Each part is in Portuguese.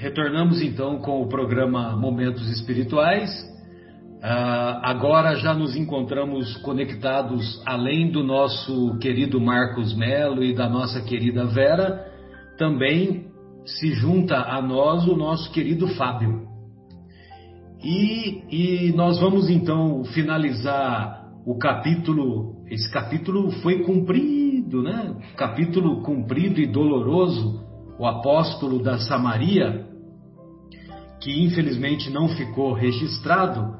retornamos então com o programa Momentos Espirituais. Uh, agora já nos encontramos conectados, além do nosso querido Marcos Melo e da nossa querida Vera, também se junta a nós o nosso querido Fábio. E, e nós vamos então finalizar o capítulo. Esse capítulo foi cumprido, né? Capítulo cumprido e doloroso. O apóstolo da Samaria, que infelizmente não ficou registrado,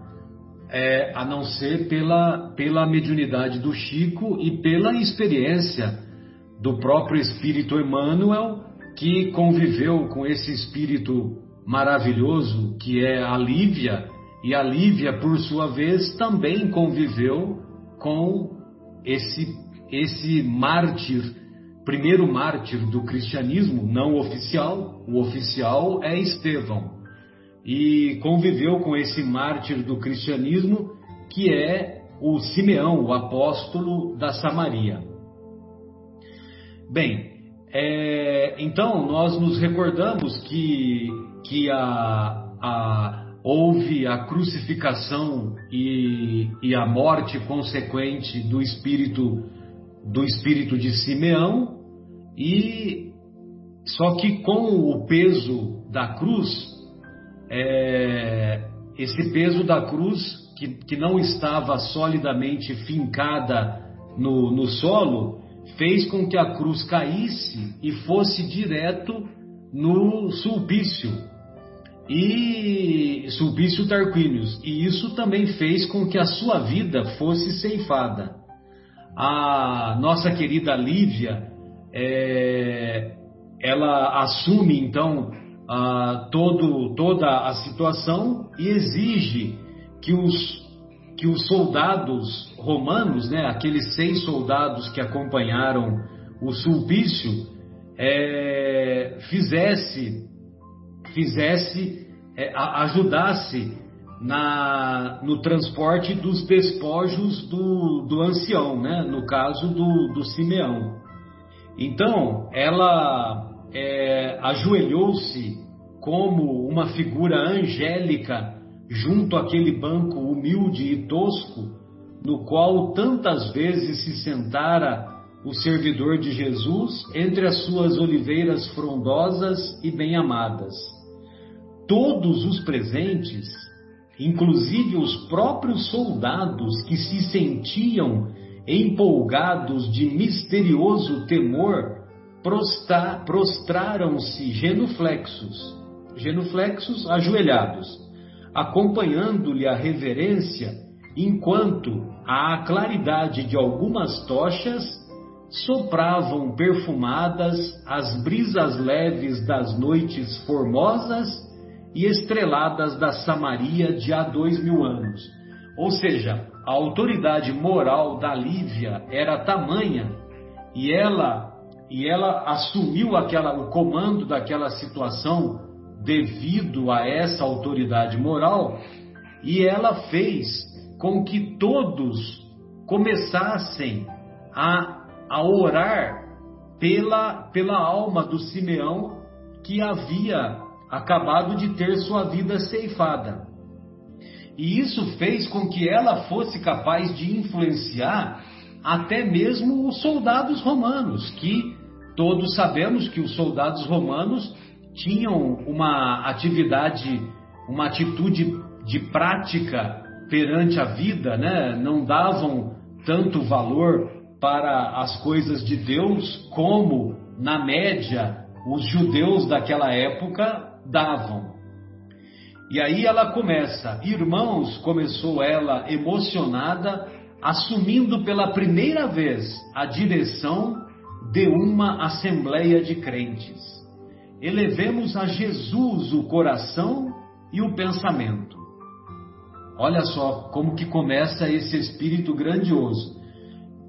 é, a não ser pela, pela mediunidade do Chico e pela experiência do próprio Espírito Emmanuel, que conviveu com esse espírito maravilhoso que é a Lívia, e a Lívia, por sua vez, também conviveu com esse, esse mártir, primeiro mártir do cristianismo, não oficial, o oficial é Estevão e conviveu com esse mártir do cristianismo que é o Simeão, o apóstolo da Samaria. Bem, é, então nós nos recordamos que, que a, a, houve a crucificação e, e a morte consequente do espírito do espírito de Simeão e só que com o peso da cruz é, esse peso da cruz, que, que não estava solidamente fincada no, no solo, fez com que a cruz caísse e fosse direto no sulpício, e sulpício Tarquínios, e isso também fez com que a sua vida fosse ceifada. A nossa querida Lívia, é, ela assume então ah, todo, toda a situação e exige que os, que os soldados romanos, né, aqueles seis soldados que acompanharam o sulpício, é, fizesse, fizesse é, ajudasse na, no transporte dos despojos do, do ancião, né, no caso do, do Simeão. Então, ela é, ajoelhou-se como uma figura angélica junto àquele banco humilde e tosco, no qual tantas vezes se sentara o servidor de Jesus entre as suas oliveiras frondosas e bem-amadas. Todos os presentes, inclusive os próprios soldados que se sentiam empolgados de misterioso temor, prostraram-se genuflexos, genuflexos ajoelhados, acompanhando-lhe a reverência, enquanto à claridade de algumas tochas sopravam perfumadas as brisas leves das noites formosas e estreladas da Samaria de há dois mil anos. Ou seja, a autoridade moral da Lívia era tamanha e ela e ela assumiu aquela, o comando daquela situação devido a essa autoridade moral e ela fez com que todos começassem a, a orar pela, pela alma do Simeão que havia acabado de ter sua vida ceifada. E isso fez com que ela fosse capaz de influenciar até mesmo os soldados romanos, que Todos sabemos que os soldados romanos tinham uma atividade, uma atitude de prática perante a vida, né? não davam tanto valor para as coisas de Deus como, na média, os judeus daquela época davam. E aí ela começa, irmãos, começou ela emocionada, assumindo pela primeira vez a direção de uma assembleia de crentes. Elevemos a Jesus o coração e o pensamento. Olha só como que começa esse espírito grandioso.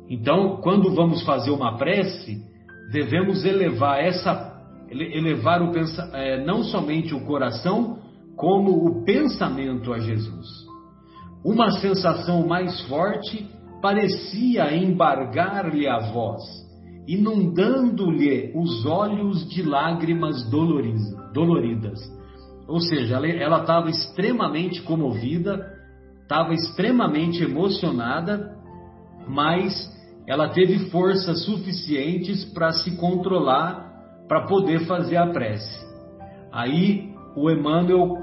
Então, quando vamos fazer uma prece, devemos elevar essa elevar o é, não somente o coração, como o pensamento a Jesus. Uma sensação mais forte parecia embargar-lhe a voz inundando-lhe os olhos de lágrimas doloridas. ou seja, ela estava extremamente comovida, estava extremamente emocionada, mas ela teve forças suficientes para se controlar, para poder fazer a prece. Aí o Emmanuel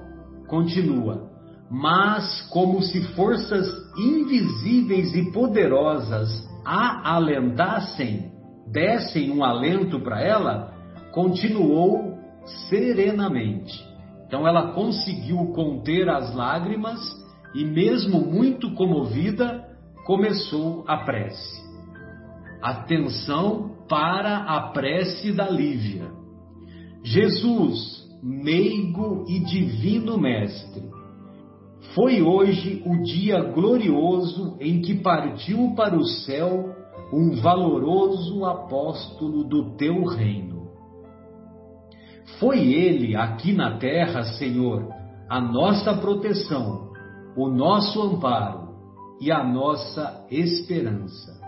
continua. Mas, como se forças invisíveis e poderosas a alentassem, dessem um alento para ela, continuou serenamente. Então ela conseguiu conter as lágrimas e, mesmo muito comovida, começou a prece. Atenção para a prece da Lívia. Jesus, meigo e divino Mestre, foi hoje o dia glorioso em que partiu para o céu um valoroso apóstolo do teu reino. Foi ele aqui na terra, Senhor, a nossa proteção, o nosso amparo e a nossa esperança.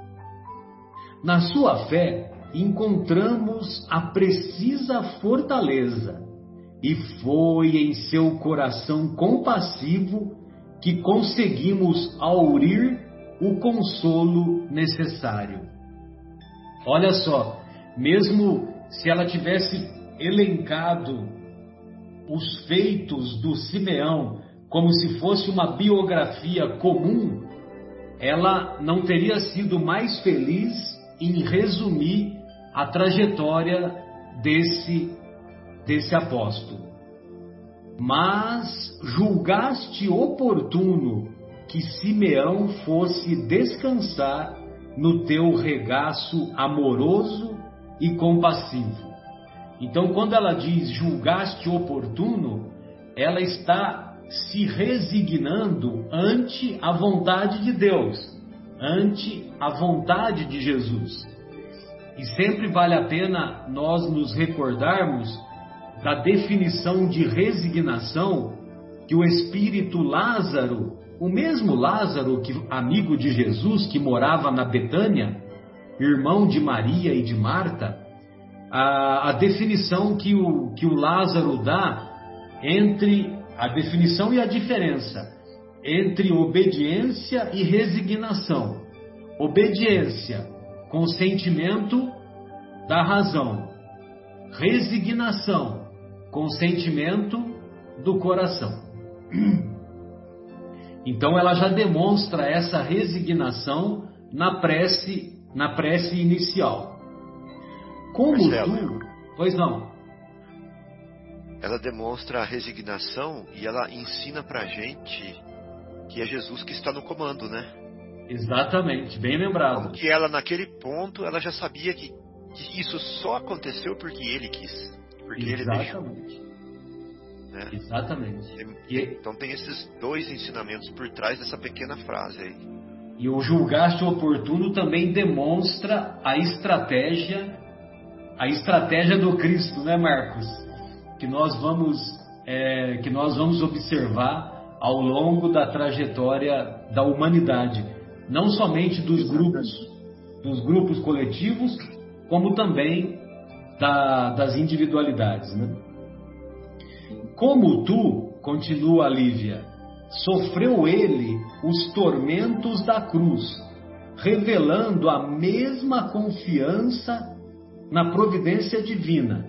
Na sua fé, encontramos a precisa fortaleza, e foi em seu coração compassivo que conseguimos aurir o consolo necessário. Olha só, mesmo se ela tivesse elencado os feitos do Simeão como se fosse uma biografia comum, ela não teria sido mais feliz em resumir a trajetória desse desse apóstolo. Mas julgaste oportuno que Simeão fosse descansar no teu regaço amoroso e compassivo. Então, quando ela diz julgaste oportuno, ela está se resignando ante a vontade de Deus, ante a vontade de Jesus. E sempre vale a pena nós nos recordarmos da definição de resignação que o espírito Lázaro, o mesmo Lázaro, que amigo de Jesus, que morava na Betânia, irmão de Maria e de Marta, a, a definição que o, que o Lázaro dá entre a definição e a diferença entre obediência e resignação. Obediência, consentimento da razão. Resignação, consentimento do coração. Então ela já demonstra essa resignação na prece, na prece inicial. Como Marcelo, tu, pois não? Ela demonstra a resignação e ela ensina pra gente que é Jesus que está no comando, né? Exatamente, bem lembrado. Como que ela naquele ponto ela já sabia que, que isso só aconteceu porque ele quis. Porque Exatamente. ele deixou. Né? Exatamente. E, então tem esses dois ensinamentos por trás dessa pequena frase aí. E o julgaste oportuno também demonstra a estratégia, a estratégia do Cristo, né, Marcos? Que nós vamos, é, que nós vamos observar ao longo da trajetória da humanidade, não somente dos grupos, dos grupos coletivos, como também da, das individualidades. Né? Como tu, continua Lívia, sofreu ele os tormentos da cruz, revelando a mesma confiança na providência divina,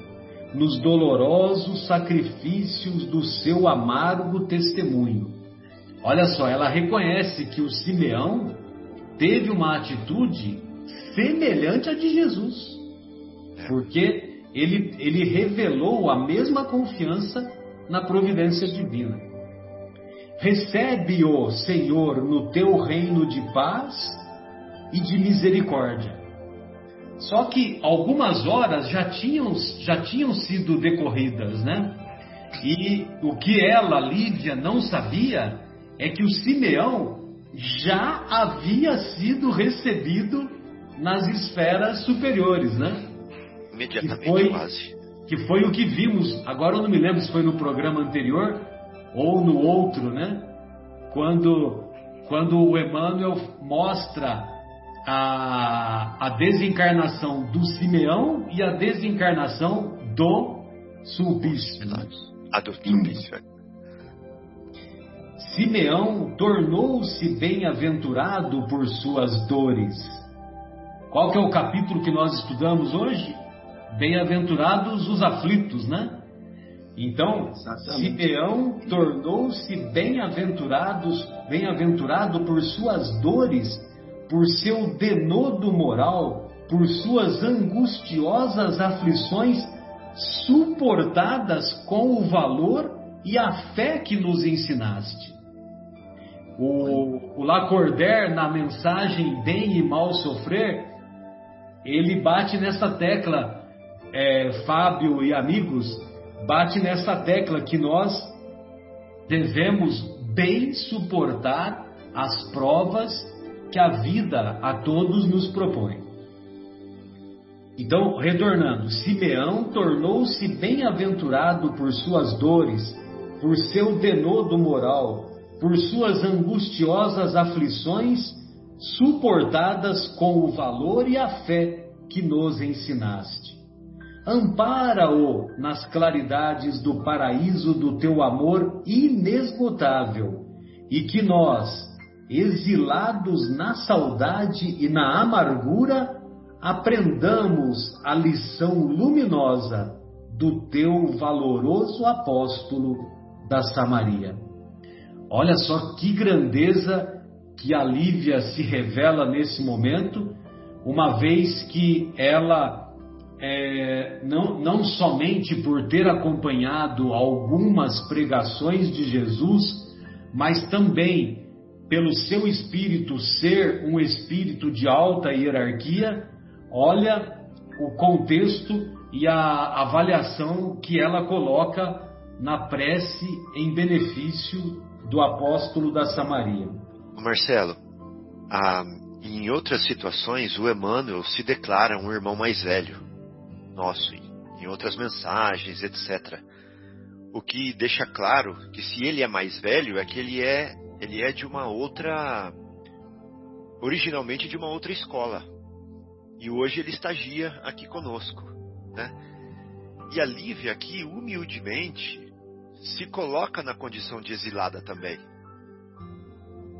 nos dolorosos sacrifícios do seu amargo testemunho. Olha só, ela reconhece que o Simeão teve uma atitude semelhante à de Jesus. Porque ele, ele revelou a mesma confiança na providência divina. Recebe-o, Senhor, no teu reino de paz e de misericórdia. Só que algumas horas já tinham, já tinham sido decorridas, né? E o que ela, Lívia, não sabia é que o Simeão já havia sido recebido nas esferas superiores, né? Imediatamente, foi, quase. Que foi o que vimos, agora eu não me lembro se foi no programa anterior ou no outro, né? Quando, quando o Emmanuel mostra a, a desencarnação do Simeão e a desencarnação do Sulpício. Adultrício. Hum. Simeão tornou-se bem-aventurado por suas dores. Qual que é o capítulo que nós estudamos hoje? Bem-aventurados os aflitos, né? Então, Exatamente. Simeão tornou-se bem-aventurados, bem-aventurado por suas dores, por seu denodo moral, por suas angustiosas aflições suportadas com o valor e a fé que nos ensinaste. O, o Lacordaire, na mensagem Bem e Mal Sofrer, ele bate nessa tecla, é, Fábio e amigos, bate nessa tecla que nós devemos bem suportar as provas que a vida a todos nos propõe. Então, retornando, Simeão tornou-se bem-aventurado por suas dores, por seu denodo moral, por suas angustiosas aflições, suportadas com o valor e a fé que nos ensinaste. Ampara-o nas claridades do paraíso do teu amor inesgotável, e que nós, exilados na saudade e na amargura, aprendamos a lição luminosa do teu valoroso apóstolo da Samaria. Olha só que grandeza que a Lívia se revela nesse momento, uma vez que ela é, não, não somente por ter acompanhado algumas pregações de Jesus, mas também pelo seu espírito ser um espírito de alta hierarquia, olha o contexto e a avaliação que ela coloca na prece em benefício do apóstolo da Samaria. Marcelo, ah, em outras situações, o Emmanuel se declara um irmão mais velho nosso em outras mensagens, etc. O que deixa claro que se ele é mais velho é que ele é ele é de uma outra originalmente de uma outra escola. E hoje ele estagia aqui conosco, né? E a Lívia aqui humildemente se coloca na condição de exilada também.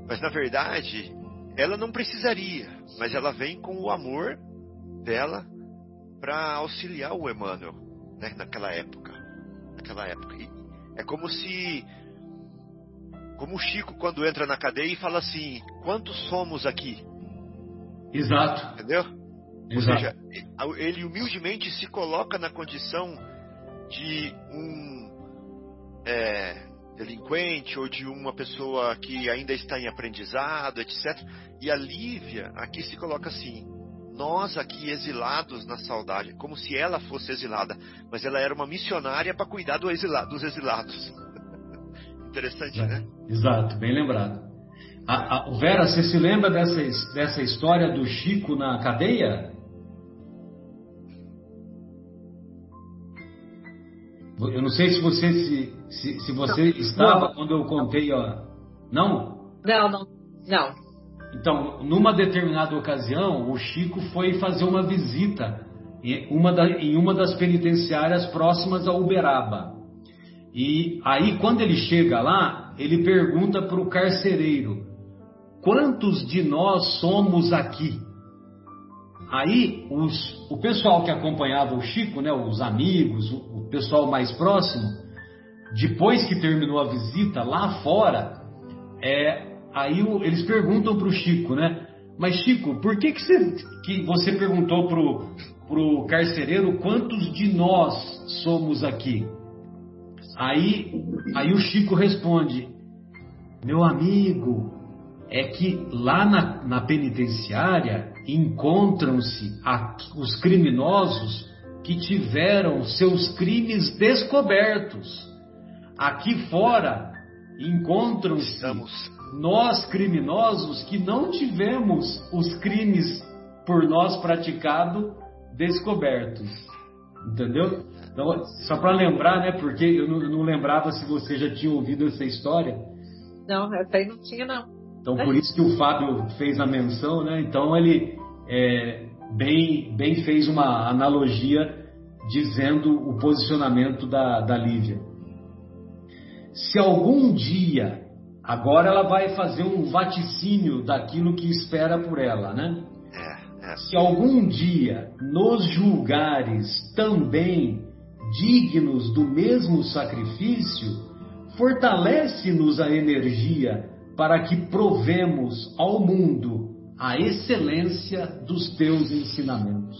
Mas na verdade, ela não precisaria, mas ela vem com o amor dela para auxiliar o Emmanuel né, naquela época. Naquela época. E é como se. Como o Chico, quando entra na cadeia e fala assim: quantos somos aqui? Exato. Entendeu? Exato. Ou seja, ele humildemente se coloca na condição de um é, delinquente ou de uma pessoa que ainda está em aprendizado, etc. E a Lívia aqui se coloca assim: nós aqui exilados na saudade, como se ela fosse exilada, mas ela era uma missionária para cuidar do exila, dos exilados. Interessante, é, né? Exato, bem lembrado. A, a, Vera, você se lembra dessa, dessa história do Chico na cadeia? Eu não sei se você se, se, se você não, estava não, quando eu contei, ó. Não? Não, não, não. Então, numa determinada ocasião, o Chico foi fazer uma visita em uma, da, em uma das penitenciárias próximas a Uberaba. E aí, quando ele chega lá, ele pergunta para o carcereiro: Quantos de nós somos aqui? Aí, os, o pessoal que acompanhava o Chico, né, os amigos, o, o pessoal mais próximo, depois que terminou a visita lá fora, é, Aí o, eles perguntam para o Chico, né? Mas Chico, por que, que, você, que você perguntou pro, pro carcereiro quantos de nós somos aqui? Aí, aí o Chico responde: Meu amigo, é que lá na, na penitenciária encontram-se os criminosos que tiveram seus crimes descobertos. Aqui fora encontram-se nós criminosos que não tivemos os crimes por nós praticado descobertos. Entendeu? Então, só para lembrar, né? Porque eu não, não, lembrava se você já tinha ouvido essa história. Não, essa aí não tinha, não. Então, por isso que o Fábio fez a menção, né? Então, ele é, bem, bem fez uma analogia dizendo o posicionamento da, da Lívia. se algum dia, agora ela vai fazer um vaticínio daquilo que espera por ela, né? É, é. Se algum dia nos julgares também dignos do mesmo sacrifício, fortalece-nos a energia para que provemos ao mundo a excelência dos teus ensinamentos.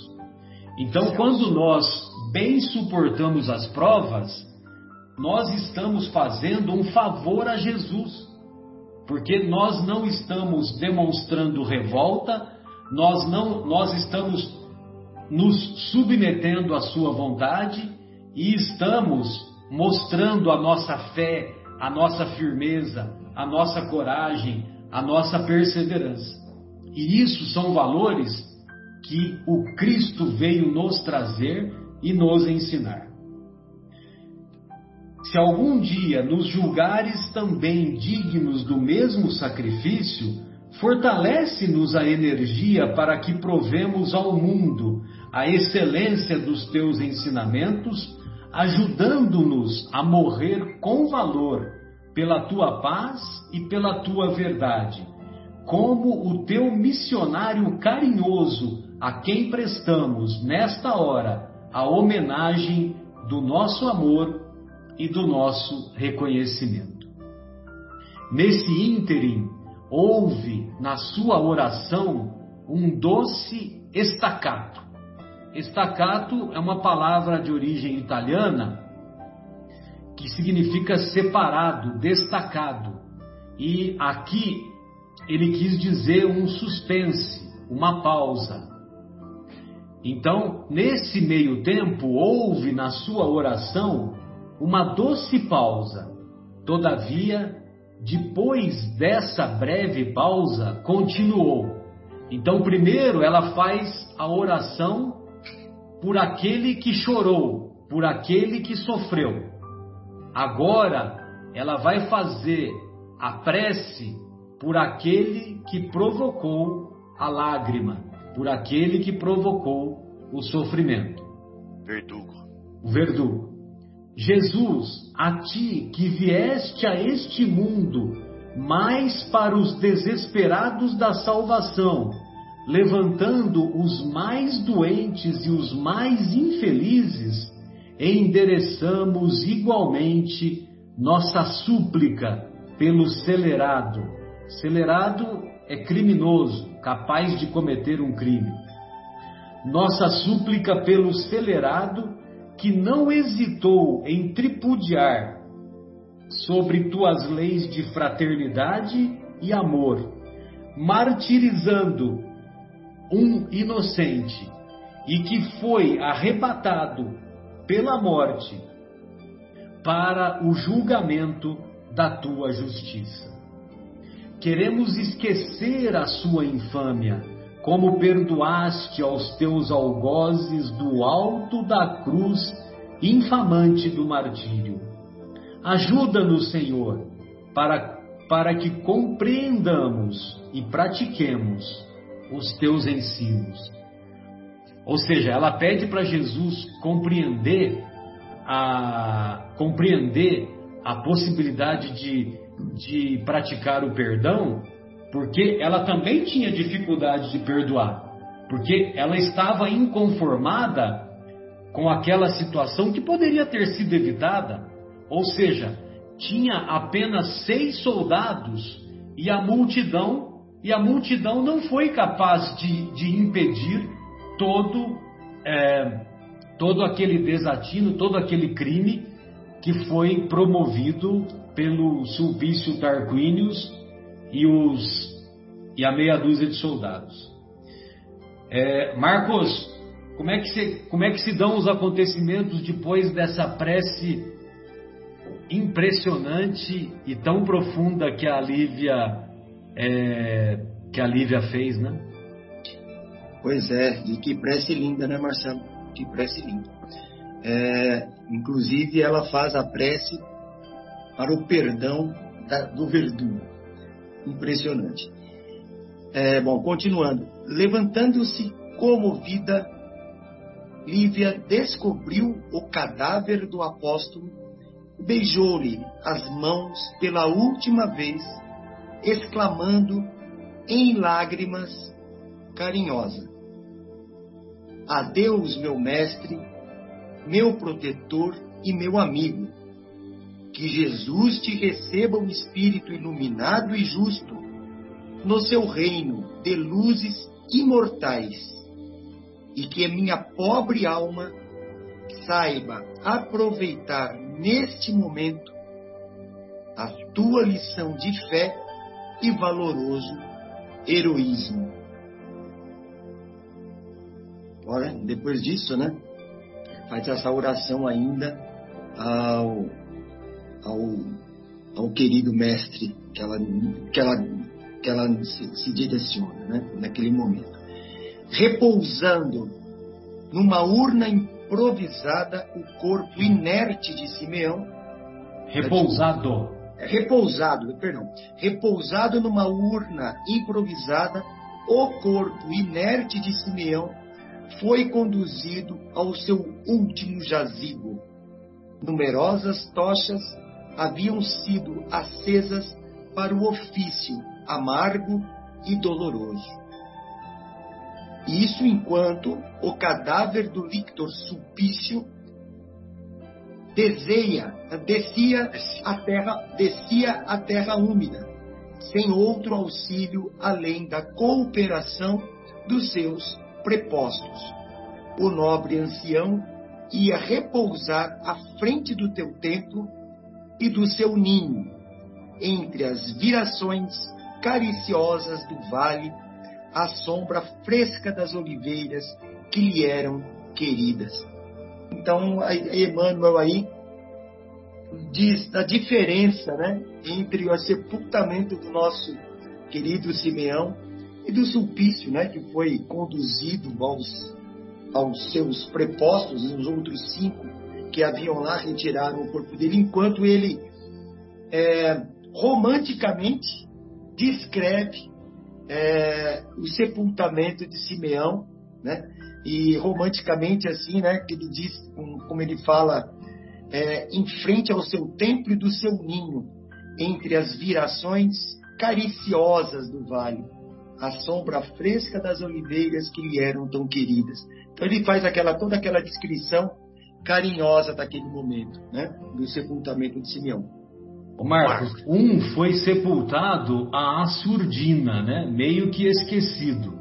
Então, quando nós bem suportamos as provas, nós estamos fazendo um favor a Jesus, porque nós não estamos demonstrando revolta, nós não nós estamos nos submetendo à sua vontade e estamos mostrando a nossa fé, a nossa firmeza, a nossa coragem, a nossa perseverança. E isso são valores que o Cristo veio nos trazer e nos ensinar. Se algum dia nos julgares também dignos do mesmo sacrifício, fortalece-nos a energia para que provemos ao mundo a excelência dos teus ensinamentos, ajudando-nos a morrer com valor pela tua paz e pela tua verdade, como o teu missionário carinhoso a quem prestamos nesta hora a homenagem do nosso amor e do nosso reconhecimento. Nesse ínterim, houve na sua oração um doce estacato. Estacato é uma palavra de origem italiana que significa separado, destacado. E aqui ele quis dizer um suspense, uma pausa. Então, nesse meio tempo, houve na sua oração uma doce pausa. Todavia, depois dessa breve pausa, continuou. Então, primeiro ela faz a oração por aquele que chorou, por aquele que sofreu. Agora ela vai fazer a prece por aquele que provocou a lágrima, por aquele que provocou o sofrimento. Verdugo. O verdugo. Jesus, a ti que vieste a este mundo mais para os desesperados da salvação, levantando os mais doentes e os mais infelizes, endereçamos igualmente nossa súplica pelo celerado. Celerado é criminoso, capaz de cometer um crime. Nossa súplica pelo celerado que não hesitou em tripudiar sobre tuas leis de fraternidade e amor, martirizando um inocente e que foi arrebatado pela morte para o julgamento da tua justiça. Queremos esquecer a sua infâmia, como perdoaste aos teus algozes do alto da cruz infamante do martírio. Ajuda-nos, Senhor, para, para que compreendamos e pratiquemos os teus ensinos ou seja, ela pede para Jesus compreender a, compreender a possibilidade de, de praticar o perdão, porque ela também tinha dificuldade de perdoar, porque ela estava inconformada com aquela situação que poderia ter sido evitada, ou seja, tinha apenas seis soldados e a multidão, e a multidão não foi capaz de, de impedir todo, é, todo aquele desatino, todo aquele crime que foi promovido pelo Sulpício Tarquinius e, os, e a meia dúzia de soldados. É, Marcos, como é, que se, como é que se dão os acontecimentos depois dessa prece impressionante e tão profunda que a Lívia, é, que a Lívia fez, né? Pois é, e que prece linda, né, Marcelo? Que prece linda. É, inclusive, ela faz a prece para o perdão da, do verdugo. Impressionante. É, bom, continuando. Levantando-se comovida, Lívia descobriu o cadáver do apóstolo, beijou-lhe as mãos pela última vez, exclamando em lágrimas carinhosa: Adeus, meu mestre, meu protetor e meu amigo. Que Jesus te receba um espírito iluminado e justo no seu reino de luzes imortais, e que minha pobre alma saiba aproveitar neste momento a tua lição de fé e valoroso heroísmo. Ora, depois disso, né? Faz essa oração ainda ao, ao, ao querido mestre que ela, que ela, que ela se, se direciona, né? Naquele momento. Repousando numa urna improvisada o corpo inerte de Simeão. Repousado. É, repousado, perdão. Repousado numa urna improvisada, o corpo inerte de Simeão foi conduzido ao seu último jazigo. Numerosas tochas haviam sido acesas para o ofício amargo e doloroso. Isso enquanto o cadáver do Victor Sulpício deseia, descia a terra, descia a terra úmida, sem outro auxílio além da cooperação dos seus prepostos. O nobre ancião ia repousar à frente do teu templo e do seu ninho, entre as virações cariciosas do vale, à sombra fresca das oliveiras que lhe eram queridas. Então, Emmanuel aí diz da diferença né, entre o sepultamento do nosso querido Simeão e do Sulpício, né, que foi conduzido aos, aos seus prepostos, os outros cinco que haviam lá retiraram o corpo dele, enquanto ele é, romanticamente descreve é, o sepultamento de Simeão, né? E romanticamente assim, né? Que ele diz, como ele fala, é, em frente ao seu templo e do seu ninho, entre as virações cariciosas do vale a sombra fresca das oliveiras que lhe eram tão queridas. Então ele faz aquela toda aquela descrição carinhosa daquele momento, né, do sepultamento de Simeão. O Marcos, um foi sepultado a Assurdina, né, meio que esquecido.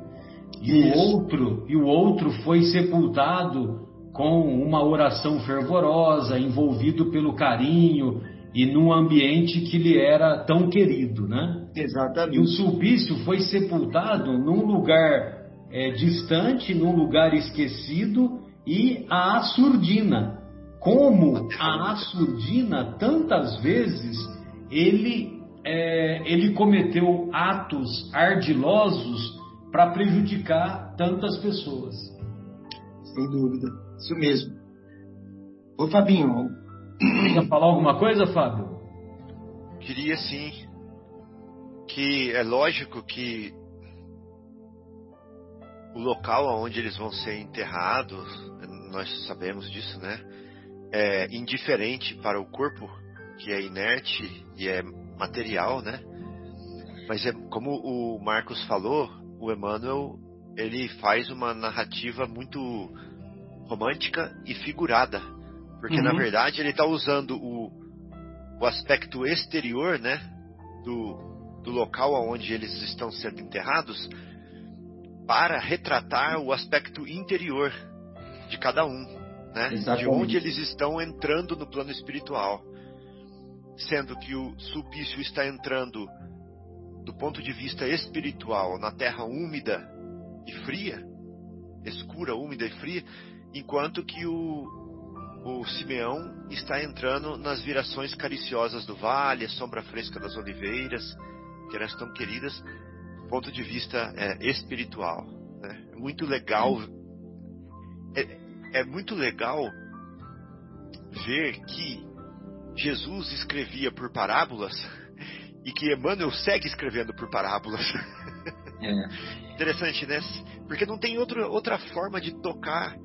E Isso. o outro, e o outro foi sepultado com uma oração fervorosa, envolvido pelo carinho e num ambiente que lhe era tão querido, né? Exatamente. E o Sulpício foi sepultado num lugar é, distante, num lugar esquecido, e a Assurdina. Como a Assurdina, tantas vezes, ele, é, ele cometeu atos ardilosos para prejudicar tantas pessoas. Sem dúvida, isso mesmo. Ô Fabinho, Quer falar alguma coisa, Fábio? Queria sim. Que é lógico que o local onde eles vão ser enterrados, nós sabemos disso, né? É indiferente para o corpo, que é inerte e é material, né? Mas é como o Marcos falou, o Emmanuel ele faz uma narrativa muito romântica e figurada porque uhum. na verdade ele está usando o, o aspecto exterior, né, do, do local onde eles estão sendo enterrados, para retratar o aspecto interior de cada um, né, de onde eles estão entrando no plano espiritual, sendo que o Sulpício está entrando do ponto de vista espiritual na terra úmida e fria, escura, úmida e fria, enquanto que o, o Simeão está entrando nas virações cariciosas do vale, a sombra fresca das oliveiras, que elas tão queridas, ponto de vista é, espiritual. Né? É muito legal. É, é muito legal ver que Jesus escrevia por parábolas e que Emmanuel segue escrevendo por parábolas. É. Interessante, né? Porque não tem outra, outra forma de tocar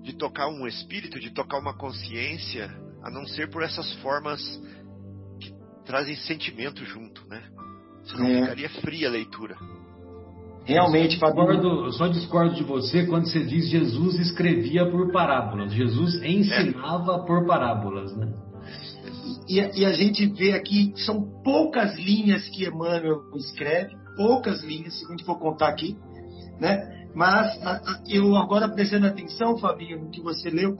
de tocar um espírito, de tocar uma consciência a não ser por essas formas que trazem sentimento junto, né? Senão É. ficaria fria a leitura. Realmente, só Fabinho. discordo, eu só discordo de você quando você diz Jesus escrevia por parábolas. Jesus ensinava por parábolas, né? E, e a gente vê aqui, são poucas linhas que Emmanuel escreve, poucas linhas, se a gente for contar aqui, né? Mas a- a- eu agora prestando atenção, Fabinho, no que você leu,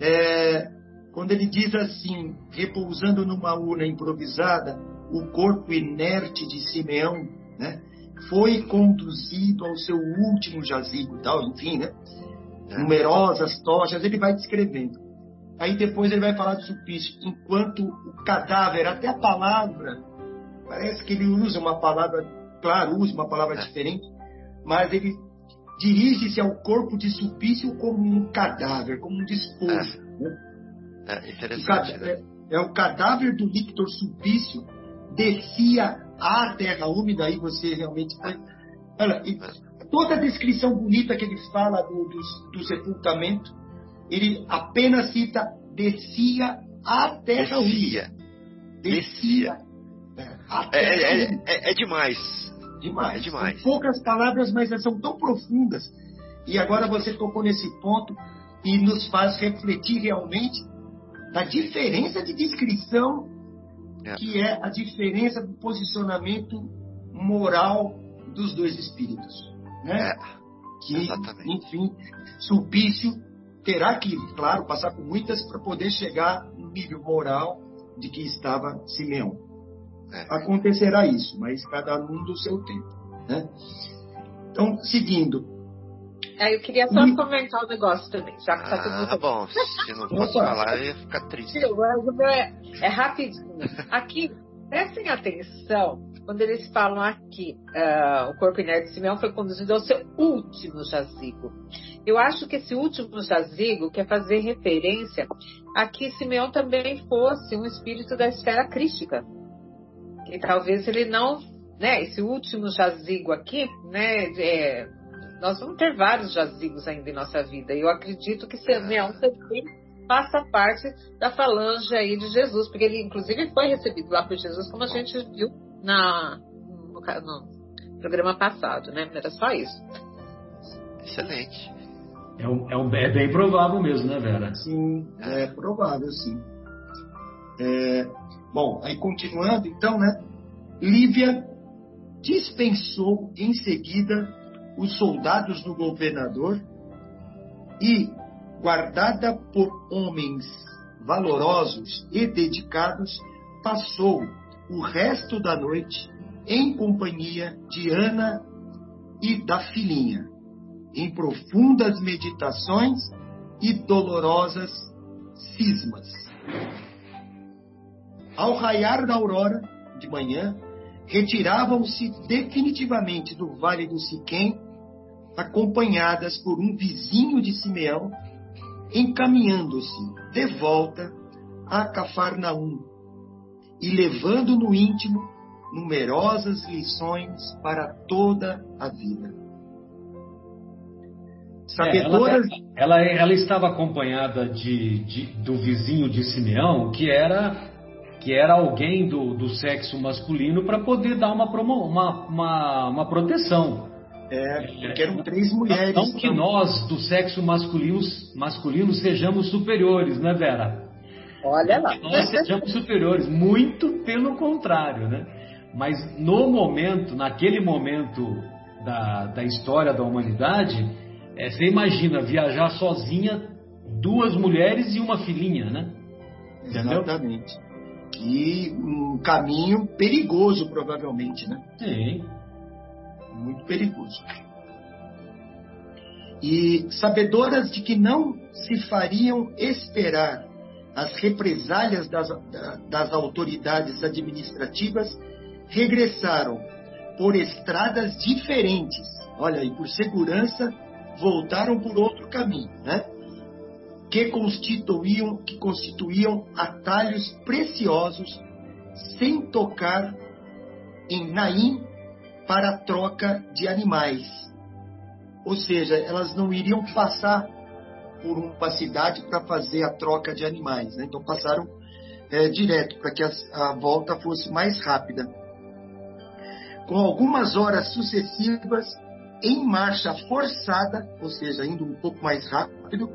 é, quando ele diz assim, repousando numa urna improvisada, o corpo inerte de Simeão, né? Foi conduzido ao seu último jazigo, tal, enfim, né? Numerosas tochas, ele vai descrevendo. Aí depois ele vai falar do supício, enquanto o cadáver, até a palavra, parece que ele usa uma palavra, claro, usa uma palavra É. diferente, mas ele dirige-se ao corpo de supício como um cadáver, como um despojo. né? É O interessante, cada- né? é, é o cadáver do Victor Sulpício descia à terra úmida, aí você realmente foi. Olha, toda a descrição bonita que ele fala do, do, do sepultamento, ele apenas cita descia à terra úmida. Descia. Descia. É, É, é, é, é demais. Demais. É demais. São poucas palavras, mas elas são tão profundas. E agora você tocou nesse ponto e nos faz refletir realmente da diferença de descrição É. que é a diferença do posicionamento moral dos dois espíritos. Né? É, que, exatamente. enfim, Sulpício terá que, claro, passar por muitas para poder chegar no nível moral de que estava Simeão é. acontecerá isso, mas cada um do seu tempo. Né? Então, seguindo. Aí eu queria só Hum. comentar um negócio também, já que tá todo Ah, bom. Se não fosse Opa. falar, eu ia ficar triste. O meu é, é rapidinho. Aqui, prestem atenção, quando eles falam aqui, ah, o corpo inerte de Simeão foi conduzido ao seu último jazigo. Eu acho que esse último jazigo quer fazer referência a que Simeão também fosse um espírito da esfera crística. Que talvez ele não, né, esse último jazigo aqui, né, é, nós vamos ter vários jazigos ainda em nossa vida. E eu acredito que Simeão também faça parte da falange aí de Jesus, porque ele inclusive foi recebido lá por Jesus, como a gente viu na, no, no programa passado, né? Era só isso. Excelente. É, um- é um- é bem provável mesmo, né, Vera? Sim, é provável, sim. É, bom, aí continuando, então, né? Lívia dispensou em seguida os soldados do governador e, guardada por homens valorosos e dedicados, passou o resto da noite em companhia de Ana e da filhinha, em profundas meditações e dolorosas cismas. Ao raiar da aurora de manhã, retiravam-se definitivamente do vale do Siquém, acompanhadas por um vizinho de Simeão, encaminhando-se de volta a Cafarnaum e levando no íntimo numerosas lições para toda a vida. Sabedoras É, ela, ela, ela estava acompanhada de, de- do vizinho de Simeão, que era que era alguém do, do sexo masculino para poder dar uma, promo- uma, uma, uma proteção. É, porque eram três mulheres. Não que nós do sexo masculino, masculino sejamos superiores, né, Vera? Olha lá. Que nós sejamos superiores, muito pelo contrário, né? Mas no momento, naquele momento da, da história da humanidade, é, você imagina viajar sozinha, duas mulheres e uma filhinha, né? Entendeu? Exatamente. E um caminho perigoso, provavelmente, né? Sim. Muito perigoso. E sabedoras de que não se fariam esperar as represálias das, da- das autoridades administrativas, regressaram por estradas diferentes. Olha, e por segurança voltaram por outro caminho, né? Que constituíam, que constituíam atalhos preciosos sem tocar em Naim para troca de animais. Ou seja, elas não iriam passar por uma cidade para fazer a troca de animais. Né? Então passaram é, direto para que a, a volta fosse mais rápida. Com algumas horas sucessivas em marcha forçada, ou seja, indo um pouco mais rápido,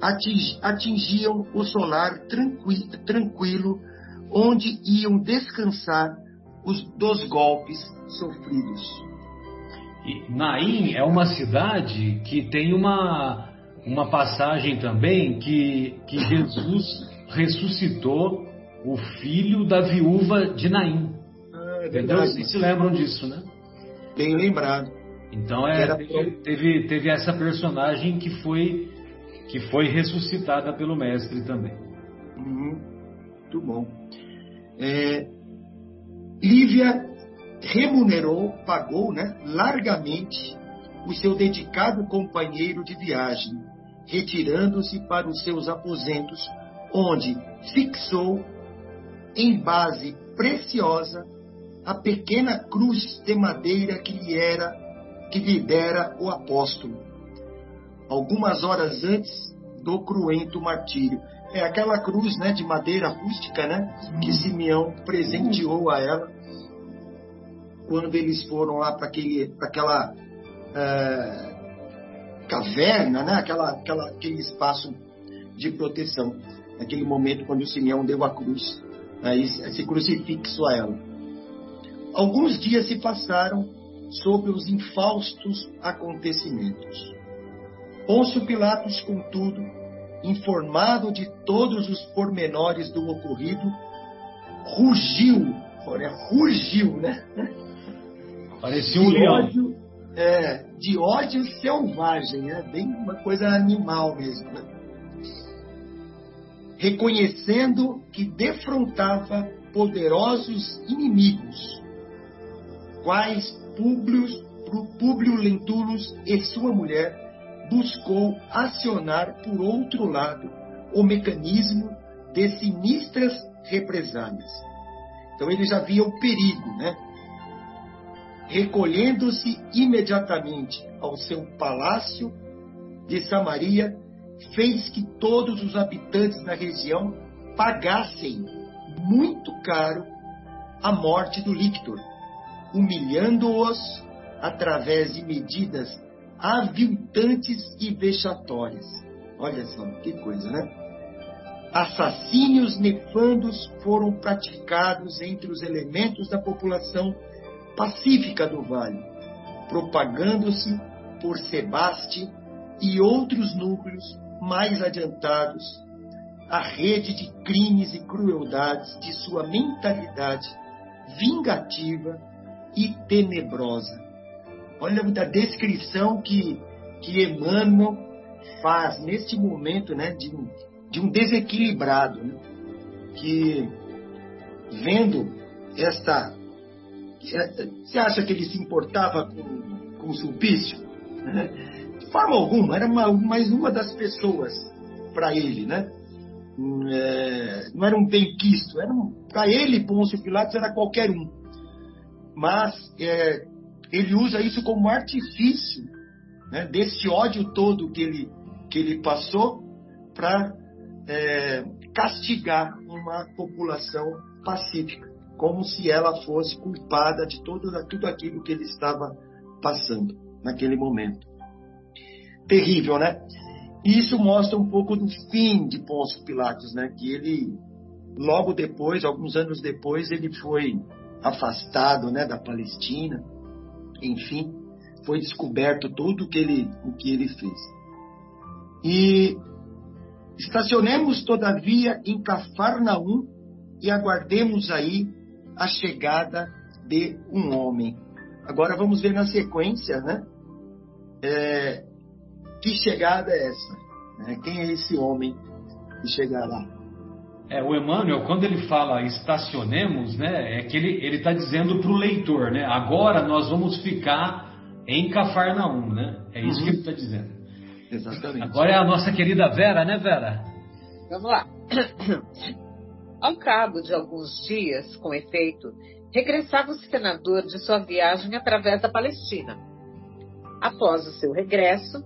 atingiam o solar tranquilo, tranquilo onde iam descansar os dos golpes sofridos. E Naim é uma cidade que tem uma, uma passagem também que, que Jesus ressuscitou o filho da viúva de Naim. Ah, é Entendeu? Vocês se lembram disso, né? Bem lembrado. Então é, teve, teve, teve essa personagem que foi que foi ressuscitada pelo mestre também. Uhum. Muito bom. É, Lívia remunerou, pagou né, largamente o seu dedicado companheiro de viagem, retirando-se para os seus aposentos, onde fixou em base preciosa a pequena cruz de madeira que lhe era que lhe dera o apóstolo, algumas horas antes do cruento martírio. É aquela cruz, né, de madeira rústica, né, que Simeão presenteou a ela quando eles foram lá para aquela é, caverna, né, aquela, aquela, aquele espaço de proteção. Naquele momento quando o Simeão deu a cruz, aí, esse crucifixo a ela. Alguns dias se passaram sobre os infaustos acontecimentos. Pôncio Pilatos, contudo, informado de todos os pormenores do ocorrido, rugiu, olha, rugiu, né? Parecia um leão. Ódio, é, de ódio selvagem, é bem uma coisa animal mesmo. Né? Reconhecendo que defrontava poderosos inimigos, quais Públio, Públio Lentulus e sua mulher buscou acionar por outro lado o mecanismo de sinistras represálias. Então ele já via o perigo, né? Recolhendo-se imediatamente ao seu palácio de Samaria, fez que todos os habitantes da região pagassem muito caro a morte do Lictor, humilhando-os através de medidas aviltantes e vexatórias. Olha só, que coisa, né? Assassínios nefandos foram praticados entre os elementos da população pacífica do vale, propagando-se por Sebaste e outros núcleos mais adiantados a rede de crimes e crueldades de sua mentalidade vingativa e tenebrosa. Olha a descrição que, que Emmanuel faz neste momento né, de, de um desequilibrado, né, que vendo esta. Você acha que ele se importava com, com o Sulpício? De forma alguma, era uma, mais uma das pessoas para ele, né? É, não era um benquisto, era um, para ele, Pôncio Pilatos era qualquer um mas é, ele usa isso como artifício né, desse ódio todo que ele, que ele passou para é, castigar uma população pacífica, como se ela fosse culpada de todo, tudo aquilo que ele estava passando naquele momento. Terrível, né? Isso mostra um pouco do fim de Pôncio Pilatos, né? Que ele, logo depois, alguns anos depois, ele foi afastado né, da Palestina. Enfim, foi descoberto tudo o que ele, o que ele fez. E estacionemos, todavia, em Cafarnaum e aguardemos aí a chegada de um homem. Agora vamos ver na sequência, né? É, que chegada é essa? Né? Quem é esse homem que chegará? É, o Emmanuel, quando ele fala estacionemos, né, é que ele está dizendo para o leitor, né, agora nós vamos ficar em Cafarnaum, né? É isso uhum. que ele está dizendo. Exatamente. Agora é a nossa querida Vera, né, Vera? Vamos lá. Ao cabo de alguns dias, com efeito, regressava o senador de sua viagem através da Palestina. Após o seu regresso,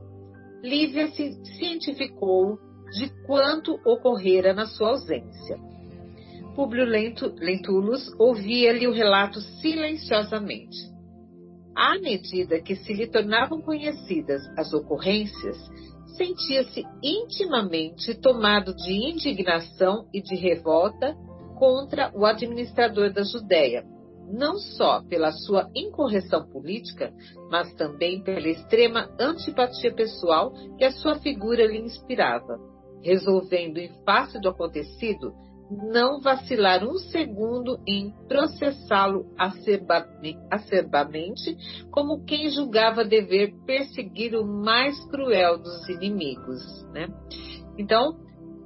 Lívia se cientificou de quanto ocorrera na sua ausência. Públio Lentulus ouvia-lhe o relato silenciosamente. À medida que se lhe tornavam conhecidas as ocorrências, sentia-se intimamente tomado de indignação e de revolta contra o administrador da Judéia, não só pela sua incorreção política, mas também pela extrema antipatia pessoal que a sua figura lhe inspirava, resolvendo, em face do acontecido, não vacilar um segundo em processá-lo acerbamente, como quem julgava dever perseguir o mais cruel dos inimigos. Né? Então,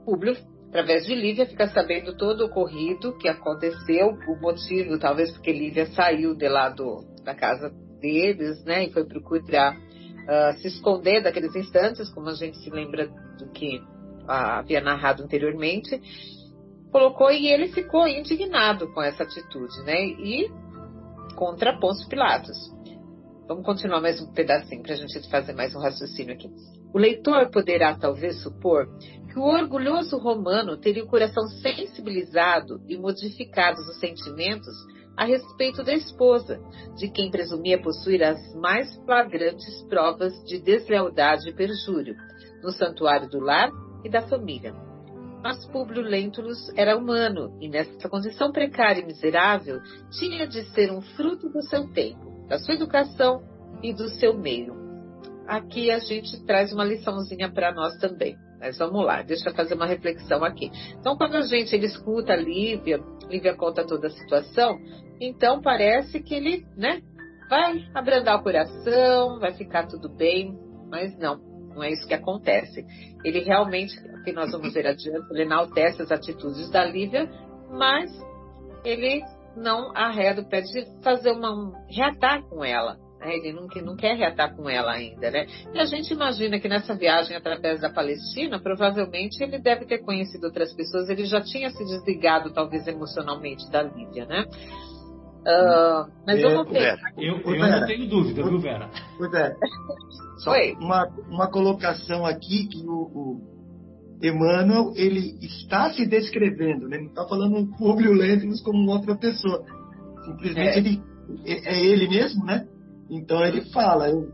Públio, através de Lívia, fica sabendo todo o ocorrido que aconteceu, o motivo, talvez porque Lívia saiu de lá do, da casa deles, né, e foi procurar uh, se esconder daqueles instantes, como a gente se lembra do que havia narrado anteriormente colocou e ele ficou indignado com essa atitude, né? E contra Pôncio Pilatos. Vamos continuar mais um pedacinho para a gente fazer mais um raciocínio aqui. O leitor poderá talvez supor que o orgulhoso romano teria o coração sensibilizado e modificado os sentimentos a respeito da esposa, de quem presumia possuir as mais flagrantes provas de deslealdade e perjúrio, no santuário do lar e da família mas Públio Lentulus era humano e nessa condição precária e miserável tinha de ser um fruto do seu tempo, da sua educação e do seu meio. Aqui a gente traz uma liçãozinha para nós também. Mas vamos lá, deixa eu fazer uma reflexão aqui. Então, quando a gente ele escuta a Lívia, Lívia conta toda a situação, então parece que ele, né, vai abrandar o coração, vai ficar tudo bem, mas não. Não é isso que acontece. Ele realmente, que nós vamos ver adiante, ele enaltece as atitudes da Lívia, mas ele não arreda o pé de fazer uma, um reatar com ela. Né? Ele não, não quer reatar com ela ainda, né? E a gente imagina que nessa viagem através da Palestina, provavelmente ele deve ter conhecido outras pessoas, ele já tinha se desligado, talvez emocionalmente da Lívia, né? Uh, mas eu vou ver. Eu, eu não tenho dúvida, viu, Vera? Vera. Só Oi. Uma, uma colocação aqui que o, o Emmanuel ele está se descrevendo, né? não está falando o Públio Lentulus como outra pessoa. Simplesmente é. ele é, é ele mesmo, né? Então ele fala, eu,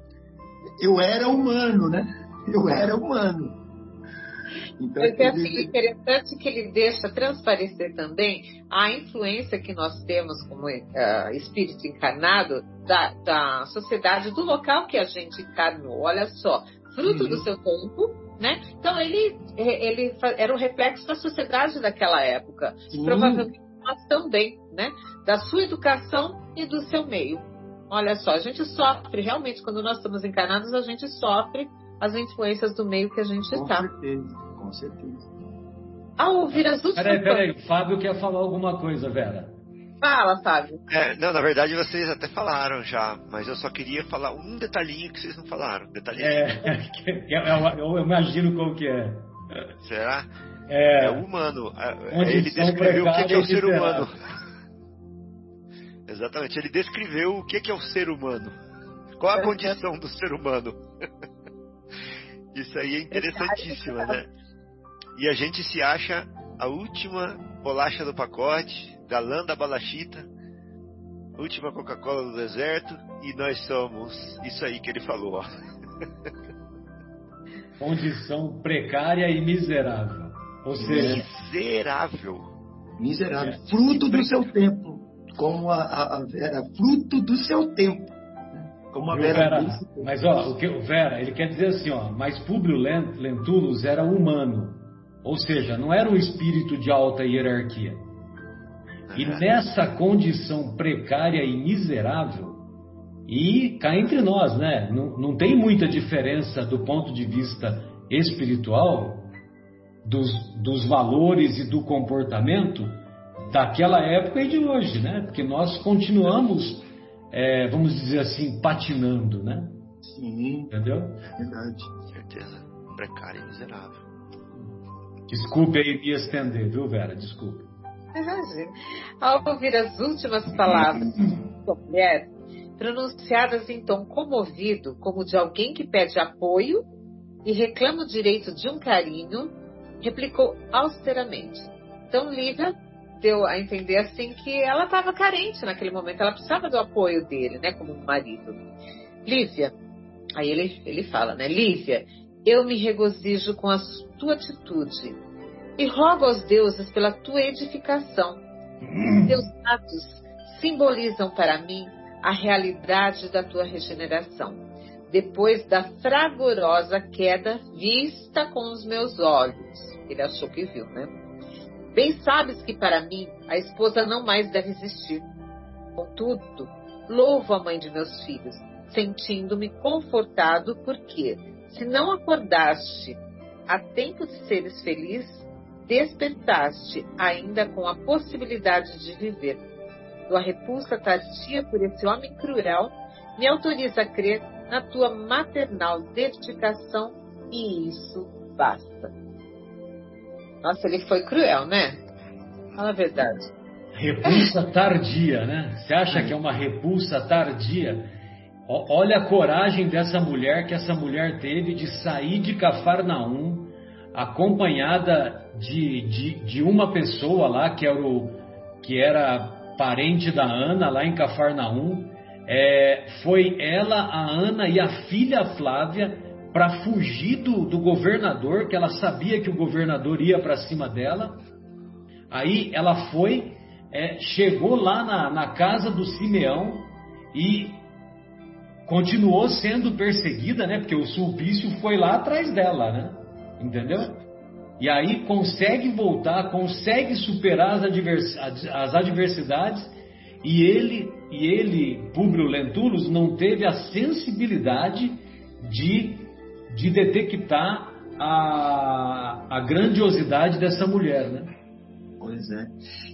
eu era humano, né? Eu era humano. Então, Mas é assim, interessante que ele deixa transparecer também a influência que nós temos como uh, espírito encarnado da, da sociedade, do local que a gente encarnou. Olha só, fruto uhum. do seu tempo, né? Então ele, ele era um reflexo da sociedade daquela época. Uhum. Provavelmente nós também, né? Da sua educação e do seu meio. Olha só, a gente sofre, realmente, quando nós estamos encarnados, a gente sofre as influências do meio que a gente está. Com certeza com certeza. Ao ouvir as últimas. Peraí, peraí, o Fábio quer falar alguma coisa, Vera. Fala, Fábio. É, não, na verdade vocês até falaram já, mas eu só queria falar um detalhinho que vocês não falaram. Detalhinho. É, eu, eu, imagino qual que é. Será? É, é humano. É, ele descreveu o que é o ser humano. Exatamente, ele descreveu o que é o ser humano. Qual a condição do ser humano? Isso aí é interessantíssimo, né? E a gente se acha a última bolacha do pacote, galã da balachita, última Coca-Cola do deserto, e nós somos isso aí que ele falou, ó. Condição precária e miserável. Ou seja, miserável. Miserável. Fruto do seu tempo. Como a, a, a Vera, fruto do seu tempo. Como a Vera, Vera Mas ó, o que o Vera, ele quer dizer assim, ó, mas Públio Lentulus era humano. Ou seja, não era um espírito de alta hierarquia. E nessa condição precária e miserável, e cá entre nós, né? Não, não tem muita diferença do ponto de vista espiritual dos, dos valores e do comportamento daquela época e de hoje, né? Porque nós continuamos, é, vamos dizer assim, patinando, né? Sim. Entendeu? Verdade. Certeza. Precário e miserável. Desculpe aí me estender, viu, Vera? Desculpe. Imagina. Ao ouvir as últimas palavras da mulher, pronunciadas em tom comovido, como de alguém que pede apoio, e reclama o direito de um carinho, replicou austeramente. Então Lívia deu a entender assim que ela estava carente naquele momento, ela precisava do apoio dele, né, como marido. Lívia, aí ele, ele fala, né, Lívia, eu me regozijo com a tua atitude e rogo aos deuses pela tua edificação. Teus atos simbolizam para mim a realidade da tua regeneração. Depois da fragorosa queda vista com os meus olhos. Ele achou que viu, né? Bem sabes que para mim a esposa não mais deve existir. Contudo, louvo a mãe de meus filhos, sentindo-me confortado porque, se não acordaste a tempo de seres feliz, despertaste ainda com a possibilidade de viver. Tua repulsa tardia por esse homem cruel me autoriza a crer na tua maternal dedicação e isso basta. Nossa, ele foi cruel, né? Fala a verdade. Repulsa tardia, né? Você acha que é uma repulsa tardia? Olha a coragem dessa mulher que essa mulher teve de sair de Cafarnaum, acompanhada de, de, de uma pessoa lá que era, o, que era parente da Ana lá em Cafarnaum. É, foi ela, a Ana e a filha Flávia para fugir do, do governador, que ela sabia que o governador ia para cima dela. Aí ela foi, é, chegou lá na, na casa do Simeão e continuou sendo perseguida, né? Porque o sulpício foi lá atrás dela, né? Entendeu? E aí consegue voltar, consegue superar as, advers as adversidades e ele, e ele, Públio Lentulus, não teve a sensibilidade de, de detectar a, a grandiosidade dessa mulher, né? Pois é.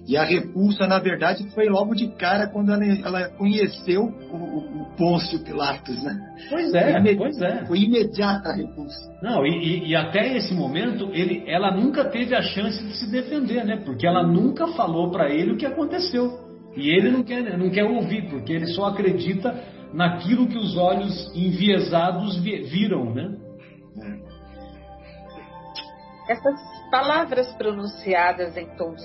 E a repulsa, na verdade, foi logo de cara quando ela, ela conheceu o, o, o Pôncio Pilatos, né? Pois é, pois é. Foi imediata a repulsa. Não, e, e, e, até esse momento, ele, ela nunca teve a chance de se defender, né? Porque ela nunca falou para ele o que aconteceu. E ele não quer, não quer ouvir, porque ele só acredita naquilo que os olhos enviesados viram, né? Essas palavras pronunciadas em tom de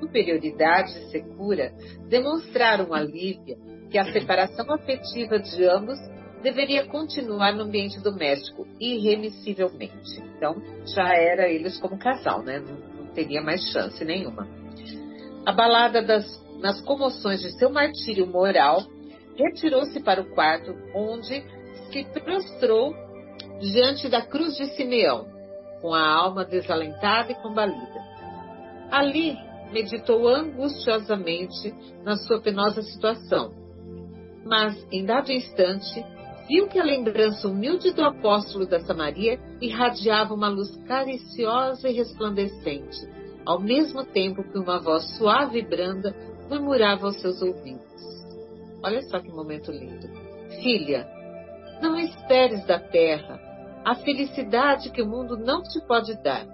superioridade secura demonstraram a Lívia que a separação afetiva de ambos deveria continuar no ambiente doméstico irremissivelmente. Então, já era eles como casal, né? Não, não teria mais chance nenhuma. Abalada das, nas comoções de seu martírio moral, retirou-se para o quarto, onde se prostrou diante da cruz de Simeão, com a alma desalentada e combalida. Ali meditou angustiosamente na sua penosa situação, mas, em dado instante, viu que a lembrança humilde do apóstolo da Samaria irradiava uma luz cariciosa e resplandecente, ao mesmo tempo que uma voz suave e branda murmurava aos seus ouvidos. Olha só que momento lindo. Filha, não esperes da terra a felicidade que o mundo não te pode dar.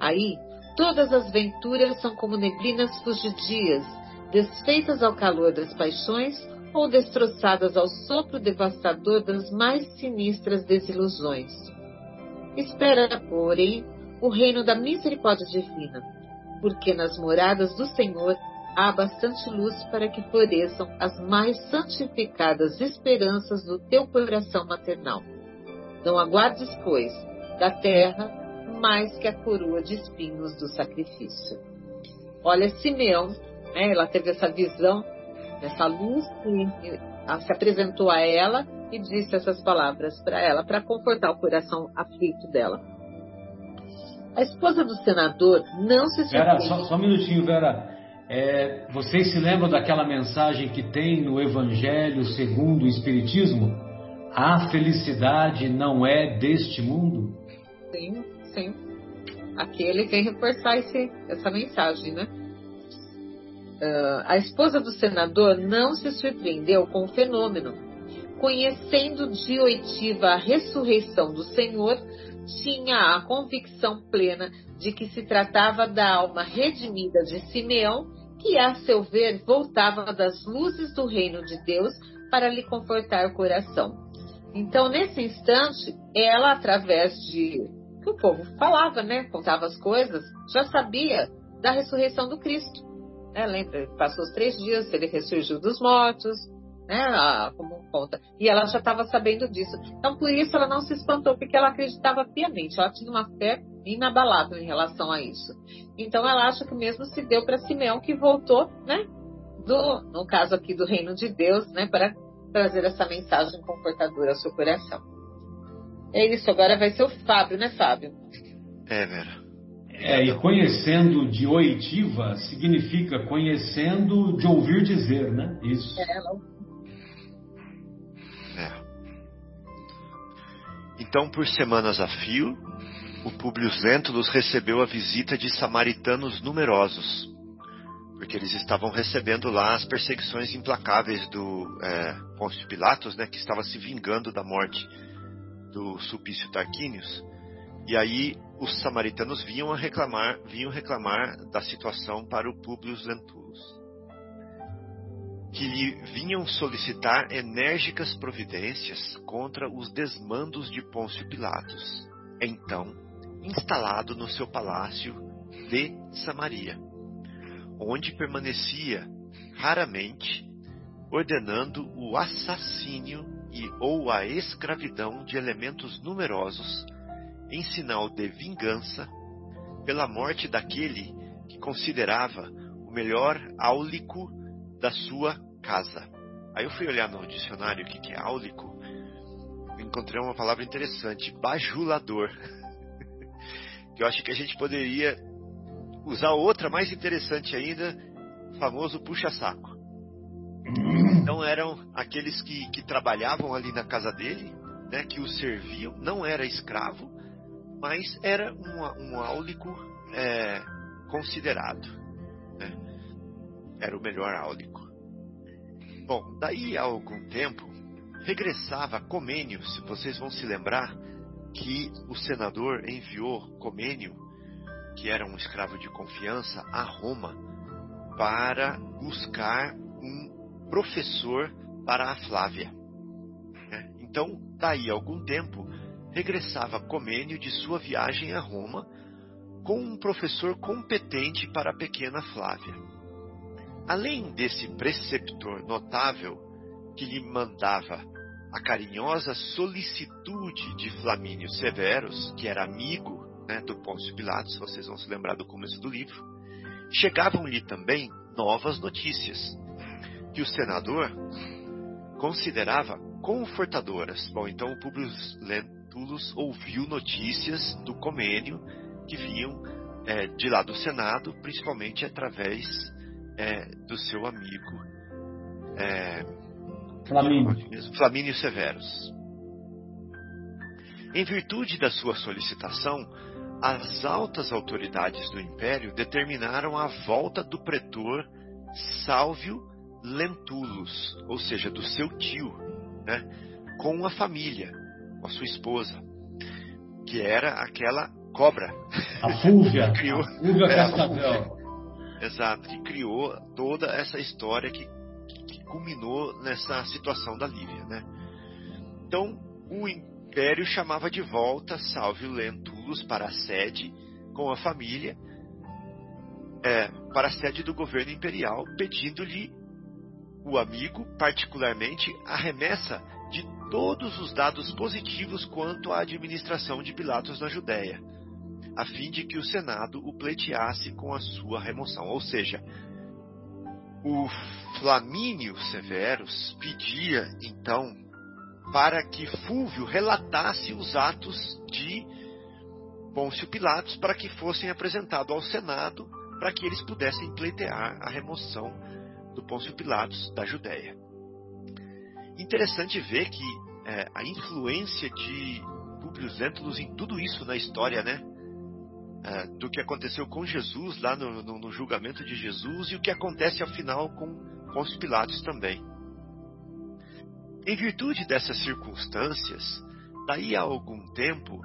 Aí, todas as venturas são como neblinas fugidias, desfeitas ao calor das paixões ou destroçadas ao sopro devastador das mais sinistras desilusões. Espera, porém, o reino da misericórdia divina, porque nas moradas do Senhor há bastante luz para que floresçam as mais santificadas esperanças do teu coração maternal. Não aguardes, pois, da terra mais que a coroa de espinhos do sacrifício. Olha, Simeão, né, ela teve essa visão, essa luz que se apresentou a ela e disse essas palavras para ela, para confortar o coração aflito dela. A esposa do senador não se Vera, só, só um minutinho, Vera. É, vocês se lembram daquela mensagem que tem no Evangelho segundo o Espiritismo? A felicidade não é deste mundo? Sim, sim. Aqui ele vem reforçar esse, essa mensagem, né? Uh, a esposa do senador não se surpreendeu com o fenômeno. Conhecendo de oitiva a ressurreição do Senhor, tinha a convicção plena de que se tratava da alma redimida de Simeão, que, a seu ver, voltava das luzes do reino de Deus para lhe confortar o coração. Então, nesse instante, ela, através de que o povo falava, né, contava as coisas, já sabia da ressurreição do Cristo. Né? Lembra? Passou os três dias, ele ressurgiu dos mortos, né? como conta. E ela já estava sabendo disso. Então, por isso, ela não se espantou, porque ela acreditava piamente. Ela tinha uma fé inabalável em relação a isso. Então, ela acha que mesmo se deu para Simeão, que voltou, né? Do, no caso aqui do reino de Deus, né? Para trazer essa mensagem confortadora ao seu coração. É isso, agora vai ser o Fábio, né, Fábio? É, Vera. É, e conhecendo de oitiva significa conhecendo de ouvir dizer, né? Isso. É, é. Então, por semanas a fio, o Públio Lentulus recebeu a visita de samaritanos numerosos, porque eles estavam recebendo lá as perseguições implacáveis do é, Pôncio Pilatos, né, que estava se vingando da morte do Sulpício Tarquínios. E aí os samaritanos vinham reclamar, vinham reclamar da situação para o Públio Lentulus, que lhe vinham solicitar enérgicas providências contra os desmandos de Pôncio Pilatos, então instalado no seu palácio de Samaria, onde permanecia raramente ordenando o assassínio e ou a escravidão de elementos numerosos em sinal de vingança pela morte daquele que considerava o melhor áulico da sua casa. Aí eu fui olhar no dicionário o que é áulico, encontrei uma palavra interessante, bajulador. que eu acho que a gente poderia usar outra mais interessante ainda, famoso puxa-saco. Então eram aqueles que, que trabalhavam ali na casa dele, né, que o serviam, não era escravo, mas era um, um áulico é, considerado. Né? Era o melhor áulico. Bom, daí a algum tempo, regressava Comênio, se vocês vão se lembrar, que o senador enviou Comênio, que era um escravo de confiança, a Roma, para buscar um professor para a Flávia. Né? Então, daí a algum tempo, regressava Comênio de sua viagem a Roma com um professor competente para a pequena Flávia. Além desse preceptor notável que lhe mandava a carinhosa solicitude de Flamínio Severus, que era amigo né, do Pôncio Pilatos, vocês vão se lembrar do começo do livro, chegavam-lhe também novas notícias que o senador considerava confortadoras. Bom, então o Publio Lentulus ouviu notícias do comênio que vinham é, de lá do Senado, principalmente através é, do seu amigo é, Flamínio. Flamínio Severus. Em virtude da sua solicitação, as altas autoridades do império determinaram a volta do pretor Sálvio Lentulus, ou seja, do seu tio, né, com a família, com a sua esposa, que era aquela cobra. A Fúvia. que criou, a Fúvia Cascavel. Exato, que criou toda essa história que, que culminou nessa situação da Lívia, né? Então, o império chamava de volta Salvio Lentulus para a sede com a família, é, para a sede do governo imperial, pedindo-lhe o amigo, particularmente, a remessa de todos os dados positivos quanto à administração de Pilatos na Judéia, a fim de que o Senado o pleiteasse com a sua remoção. Ou seja, o Flamínio Severus pedia, então, para que Fúvio relatasse os atos de Pôncio Pilatos para que fossem apresentados ao Senado para que eles pudessem pleitear a remoção do Pôncio Pilatos da Judéia. Interessante ver que é, a influência de Publius Lentulus em tudo isso na história, né? É, do que aconteceu com Jesus lá no, no, no, julgamento de Jesus e o que acontece ao final com Pôncio Pilatos também. Em virtude dessas circunstâncias, daí a algum tempo,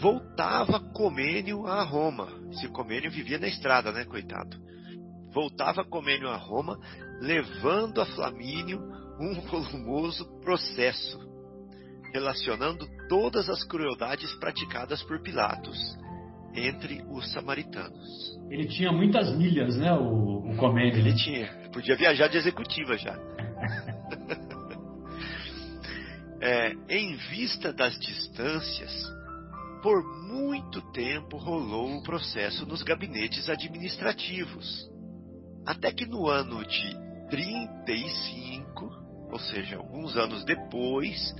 voltava Comênio a Roma. Se Comênio vivia na estrada, né, coitado? Voltava Comênio a Roma levando a Flamínio um volumoso processo, relacionando todas as crueldades praticadas por Pilatos entre os samaritanos. Ele tinha muitas milhas, né, o, o Comênio? Ele tinha. Podia viajar de executiva já. é, em vista das distâncias, por muito tempo rolou o processo nos gabinetes administrativos. Até que no ano de 35, ou seja, alguns anos depois,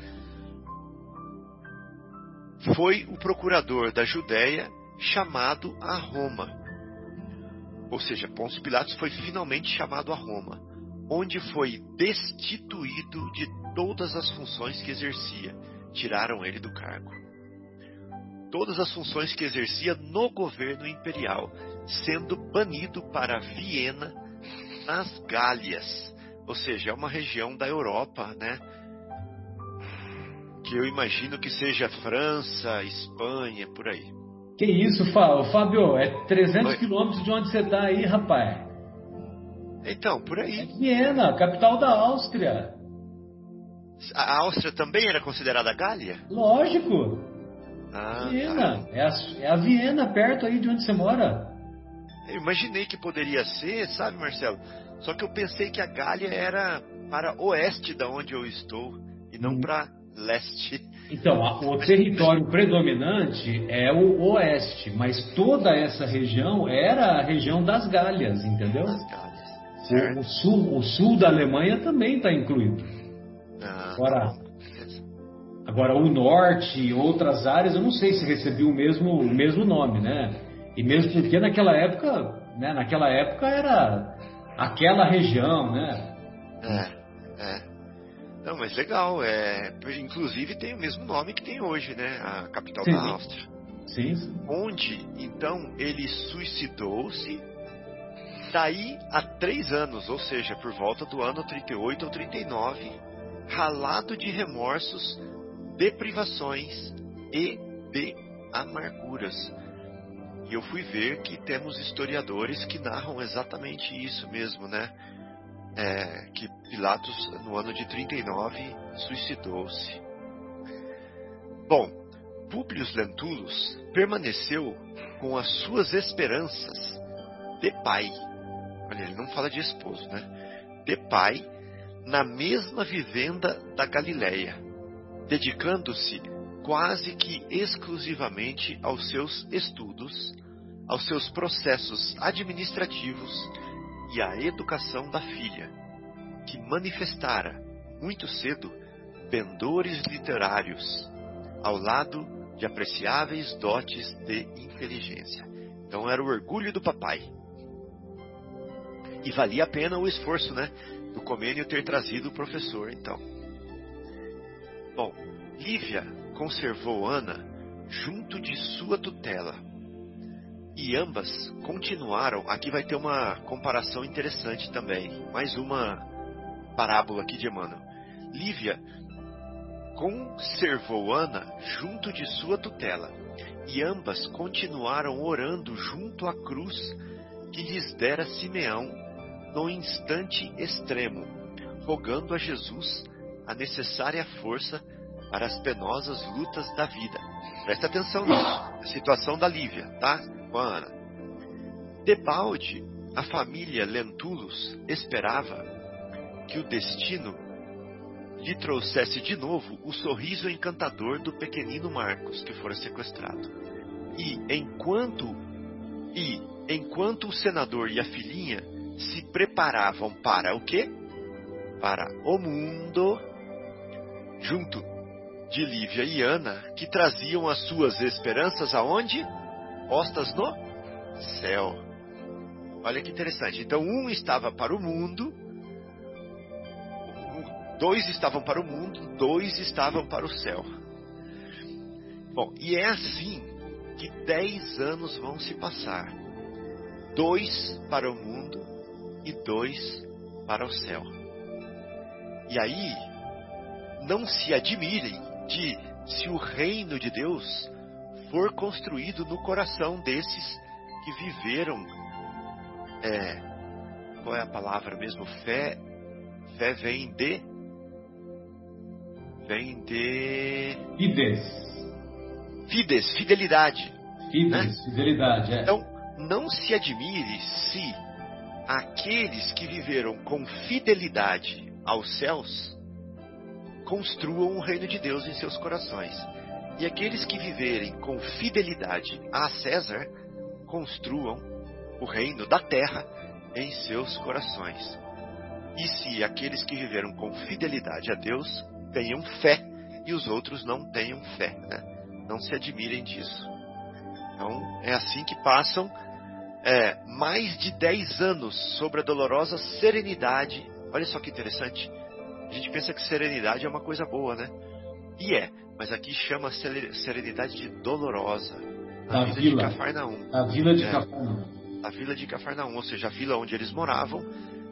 foi o procurador da Judéia chamado a Roma. Ou seja, Pôncio Pilatos foi finalmente chamado a Roma, onde foi destituído de todas as funções que exercia. Tiraram ele do cargo. Todas as funções que exercia no governo imperial, sendo banido para Viena, nas Gálias, ou seja, é uma região da Europa, né? Que eu imagino que seja França, Espanha, por aí. Que isso, Fábio? É 300 quilômetros de onde você está aí, rapaz. Então, por aí. É Viena, capital da Áustria. A Áustria também era considerada Gália? Lógico. Ah, Viena. Tá. É, a, é a Viena, perto aí de onde você mora. Eu imaginei que poderia ser, sabe, Marcelo? Só que eu pensei que a Gália era para oeste da onde eu estou e não hum. para leste. Então, o território predominante é o oeste, mas toda essa região era a região das Gálias, entendeu? Das Gálias. O, sul, o sul da Alemanha também está incluído. Agora, agora, o norte e outras áreas, eu não sei se recebeu o mesmo, o mesmo nome, né? E mesmo porque naquela época, né, naquela época era aquela região, né? É, é. Não, mas legal. É, inclusive tem o mesmo nome que tem hoje, né? A capital sim, da Áustria. Sim, sim. Onde, então, ele suicidou-se daí a três anos, ou seja, por volta do ano 38 ou 39, ralado de remorsos, de privações e de amarguras. E eu fui ver que temos historiadores que narram exatamente isso mesmo, né? é, que Pilatos, no ano de 39, suicidou-se. Bom, Públio Lentulus permaneceu com as suas esperanças de pai. Olha, ele não fala de esposo, né? De pai, na mesma vivenda da Galileia, dedicando-se quase que exclusivamente aos seus estudos, aos seus processos administrativos e a educação da filha, que manifestara, muito cedo, pendores literários, ao lado de apreciáveis dotes de inteligência. Então era o orgulho do papai. E valia a pena o esforço, né? Do Comênio ter trazido o professor, então. Bom, Lívia conservou Ana junto de sua tutela e ambas continuaram. Aqui vai ter uma comparação interessante também. Mais uma parábola aqui de Emmanuel. Lívia conservou Ana junto de sua tutela, e ambas continuaram orando junto à cruz que lhes dera Simeão no instante extremo, rogando a Jesus a necessária força para as penosas lutas da vida. Presta atenção nisso, situação da Lívia, tá? com a Ana. Debalde, a família Lentulus esperava que o destino lhe trouxesse de novo o sorriso encantador do pequenino Marcos que fora sequestrado. E enquanto e enquanto o senador e a filhinha se preparavam para o quê? Para o mundo, junto de Lívia e Ana, que traziam as suas esperanças aonde? postas no céu. Olha que interessante. Então, um estava para o mundo, dois estavam para o mundo, dois estavam para o céu. Bom, e é assim que dez anos vão se passar: dois para o mundo e dois para o céu. E aí, não se admirem de se o reino de Deus for construído no coração desses que viveram. É, qual é a palavra mesmo? Fé. Fé vem de. vem de. Fides. Fides, fidelidade. Fides, Né? fidelidade, é. Então, não se admire se aqueles que viveram com fidelidade aos céus construam o reino de Deus em seus corações. E aqueles que viverem com fidelidade a César construam o reino da terra em seus corações. E se aqueles que viveram com fidelidade a Deus tenham fé e os outros não tenham fé, né? não se admirem disso. Então é assim que passam é, mais de 10 anos sobre a dolorosa serenidade. Olha só que interessante. A gente pensa que serenidade é uma coisa boa, né? E é, mas aqui chama serenidade de dolorosa. Da Na vila, vila. de Cafarnaum. A vila de É. Cafarnaum. A vila de Cafarnaum, ou seja, a vila onde eles moravam,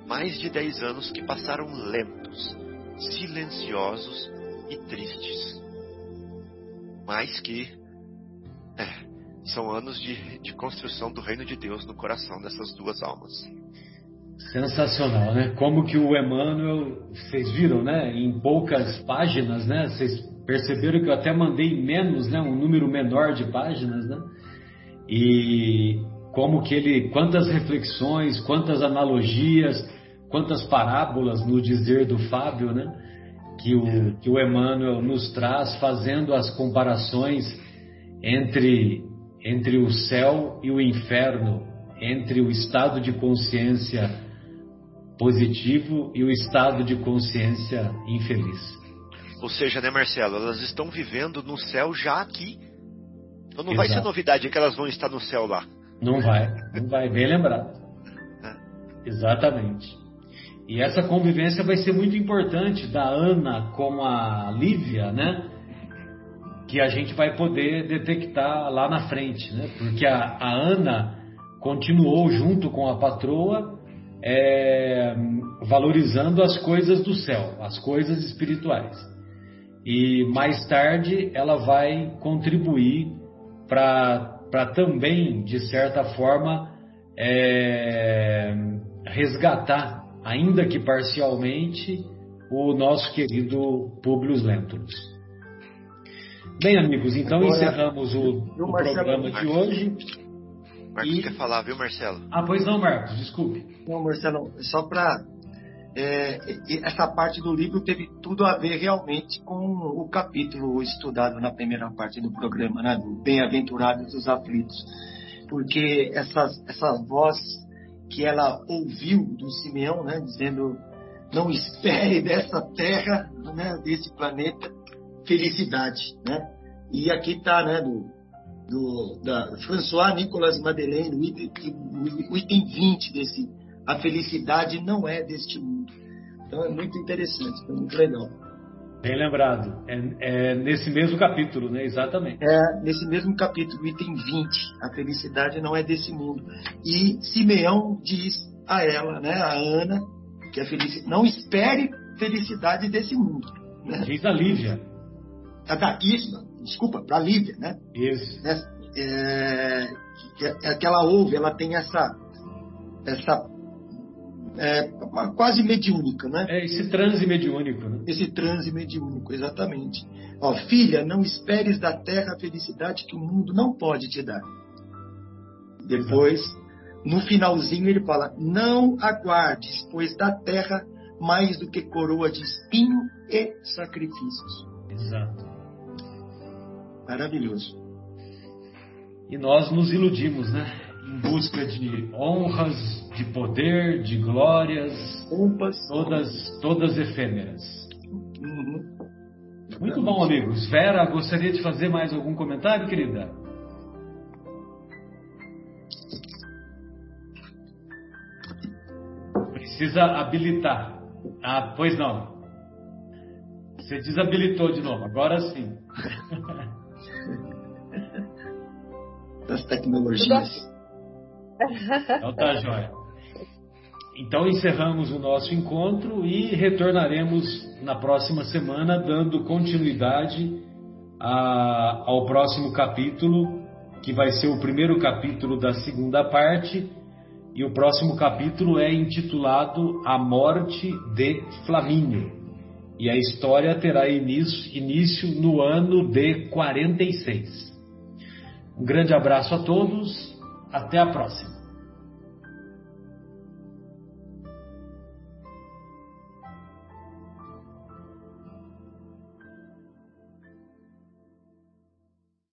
mais de 10 anos que passaram lentos, silenciosos e tristes. Mas que é, são anos de, de construção do reino de Deus no coração dessas duas almas. Sensacional, né? Como que o Emmanuel, vocês viram, né? Em poucas páginas, né? Vocês perceberam que eu até mandei menos, né? Um número menor de páginas, né? E como que ele, quantas reflexões, quantas analogias, quantas parábolas no dizer do Fábio, né? Que o, que o Emmanuel nos traz fazendo as comparações entre, entre o céu e o inferno, entre o estado de consciência positivo e o estado de consciência infeliz. Ou seja, né, Marcelo, elas estão vivendo no céu já aqui. Então não vai ser Exato. novidade que elas vão estar no céu lá. Não vai, não vai, bem lembrado. Exatamente. E essa convivência vai ser muito importante da Ana com a Lívia, né? Que a gente vai poder detectar lá na frente, né? Porque a, a Ana continuou junto com a patroa, é, valorizando as coisas do céu, as coisas espirituais. E mais tarde ela vai contribuir para também, de certa forma, é, resgatar, ainda que parcialmente, o nosso querido Publio Lentulus. Bem, amigos, então Agora, encerramos o, o programa de hoje. Marcos E- quer falar, viu, Marcelo? Ah, pois não, Marcos, desculpe. Não, Marcelo, só para. essa parte do livro teve tudo a ver realmente com o capítulo estudado na primeira parte do programa, né, do Bem-aventurados os aflitos. Porque essa, essa voz que ela ouviu do Simeão, né, dizendo: não espere dessa terra, né, desse planeta, felicidade. Né? E aqui está, né, do, do, da François Nicolas Madeleine, o item, o item 20 desse A Felicidade Não É Deste Mundo. Então é muito interessante, é muito legal. Bem lembrado. É, é nesse mesmo capítulo, né? Exatamente. É nesse mesmo capítulo, item 20, A Felicidade Não É Desse Mundo. E Simeão diz a ela, né, a Ana, que a felicidade, não espere felicidade desse mundo. Né? Diz a Lívia. Da, isso, desculpa, para a Lívia, né? Isso. né, é, que, é que ela ouve, ela tem essa, essa é, uma- quase mediúnica, né? É esse transe mediúnico, né? Esse transe mediúnico, exatamente. Ó, filha, não esperes da terra a felicidade que o mundo não pode te dar. Depois, no finalzinho, ele fala: Não aguardes, pois da terra mais do que coroa de espinho e sacrifícios. Exato. Maravilhoso. E nós nos iludimos, né? Em busca de honras, de poder, de glórias, Pompas. todas, todas efêmeras. Uhum. Muito bom, amigos. Vera, gostaria de fazer mais algum comentário, querida? Precisa habilitar. Ah, pois não. Você desabilitou de novo, agora sim. Das tecnologias. Então tá, joia. Então encerramos o nosso encontro e retornaremos na próxima semana, dando continuidade a- ao próximo capítulo, que vai ser o primeiro capítulo da segunda parte. E o próximo capítulo é intitulado A Morte de Flamínio. E a história terá início, início no ano de 46. Um grande abraço a todos, até a próxima.